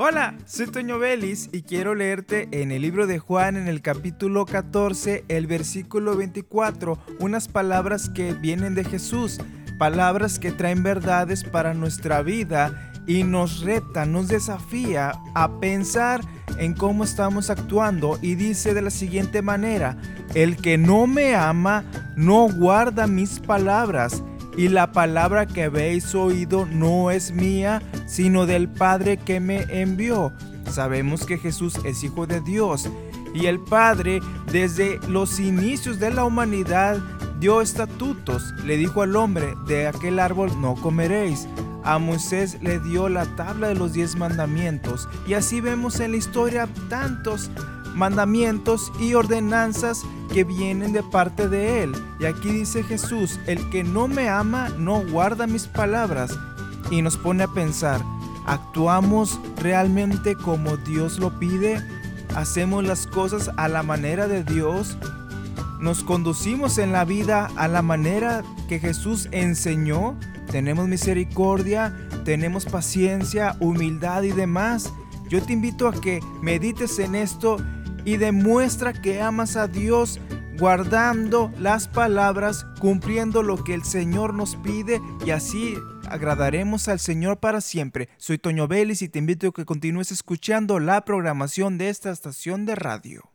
Hola, soy Toño Vélez y quiero leerte en el libro de Juan en el capítulo 14, el versículo 24, unas palabras que vienen de Jesús, palabras que traen verdades para nuestra vida y nos reta, nos desafía a pensar en cómo estamos actuando y dice de la siguiente manera, el que no me ama no guarda mis palabras y la palabra que habéis oído no es mía, sino del Padre que me envió. Sabemos que Jesús es Hijo de Dios y el Padre desde los inicios de la humanidad dio estatutos. Le dijo al hombre, de aquel árbol no comeréis. A Moisés le dio la tabla de los diez mandamientos y así vemos en la historia tantos mandamientos y ordenanzas que vienen de parte de Él. Y aquí dice Jesús, el que no me ama no guarda mis palabras. Y nos pone a pensar, ¿actuamos realmente como Dios lo pide? ¿Hacemos las cosas a la manera de Dios? ¿Nos conducimos en la vida a la manera que Jesús enseñó? ¿Tenemos misericordia? ¿Tenemos paciencia, humildad y demás? Yo te invito a que medites en esto y demuestra que amas a Dios guardando las palabras, cumpliendo lo que el Señor nos pide y así agradaremos al Señor para siempre. Soy Toño Vélez y te invito a que continúes escuchando la programación de esta estación de radio.